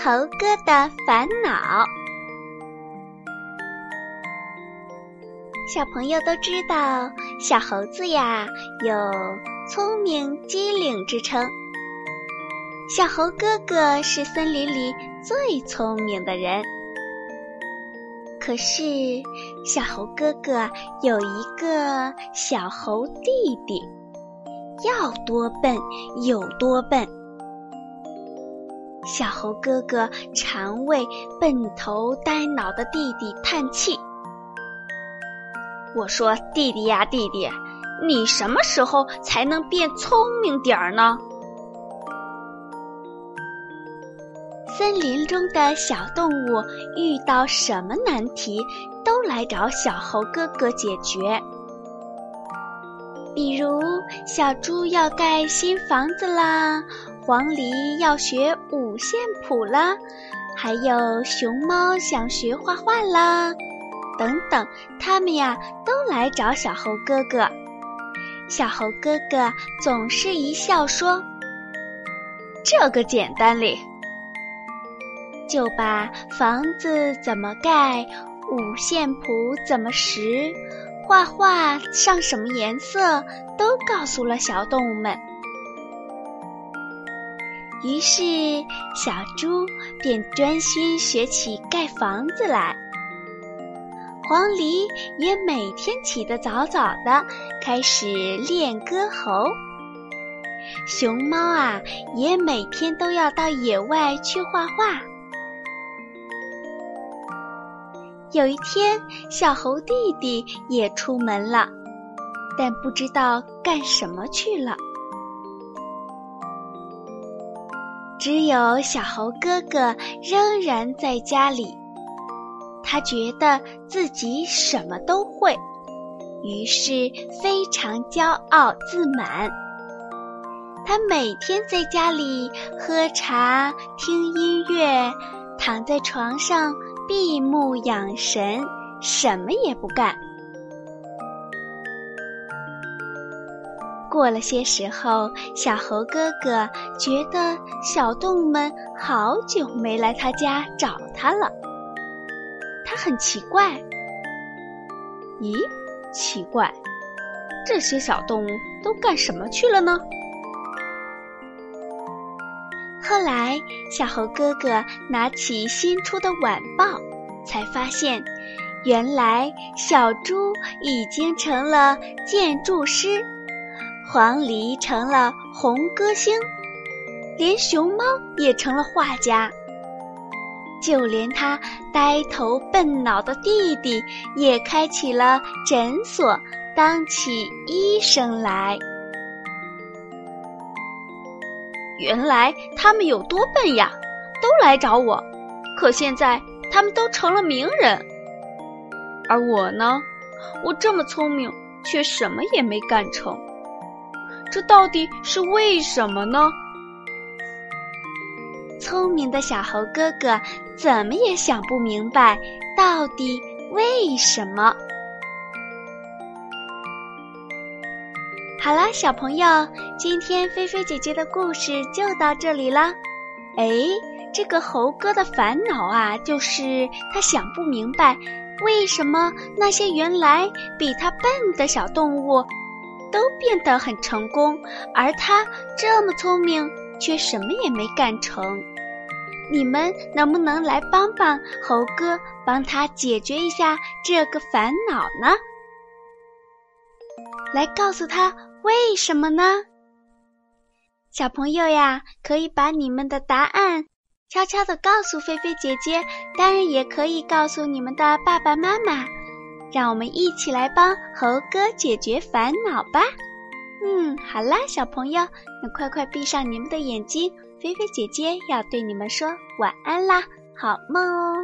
猴哥的烦恼。小朋友都知道，小猴子呀有聪明机灵之称。小猴哥哥是森林里最聪明的人，可是小猴哥哥有一个小猴弟弟，要多笨有多笨。小猴哥哥常为笨头呆脑的弟弟叹气。我说：“弟弟呀，弟弟，你什么时候才能变聪明点儿呢？”森林中的小动物遇到什么难题，都来找小猴哥哥解决。比如，小猪要盖新房子啦。黄鹂要学五线谱啦，还有熊猫想学画画啦，等等，他们呀都来找小猴哥哥。小猴哥哥总是一笑说：“这个简单哩，就把房子怎么盖、五线谱怎么识、画画上什么颜色，都告诉了小动物们。”于是，小猪便专心学起盖房子来。黄鹂也每天起得早早的，开始练歌喉。熊猫啊，也每天都要到野外去画画。有一天，小猴弟弟也出门了，但不知道干什么去了。只有小猴哥哥仍然在家里，他觉得自己什么都会，于是非常骄傲自满。他每天在家里喝茶、听音乐，躺在床上闭目养神，什么也不干。过了些时候，小猴哥哥觉得小动物们好久没来他家找他了。他很奇怪，咦，奇怪，这些小动物都干什么去了呢？后来，小猴哥哥拿起新出的晚报，才发现，原来小猪已经成了建筑师。黄鹂成了红歌星，连熊猫也成了画家，就连他呆头笨脑的弟弟也开起了诊所，当起医生来。原来他们有多笨呀，都来找我。可现在他们都成了名人，而我呢，我这么聪明，却什么也没干成。这到底是为什么呢？聪明的小猴哥哥怎么也想不明白，到底为什么？好啦，小朋友，今天菲菲姐姐的故事就到这里啦。哎，这个猴哥的烦恼啊，就是他想不明白，为什么那些原来比他笨的小动物。都变得很成功，而他这么聪明，却什么也没干成。你们能不能来帮帮猴哥，帮他解决一下这个烦恼呢？来告诉他为什么呢？小朋友呀，可以把你们的答案悄悄的告诉菲菲姐姐，当然也可以告诉你们的爸爸妈妈。让我们一起来帮猴哥解决烦恼吧。嗯，好啦，小朋友，那快快闭上你们的眼睛，菲菲姐姐要对你们说晚安啦，好梦哦。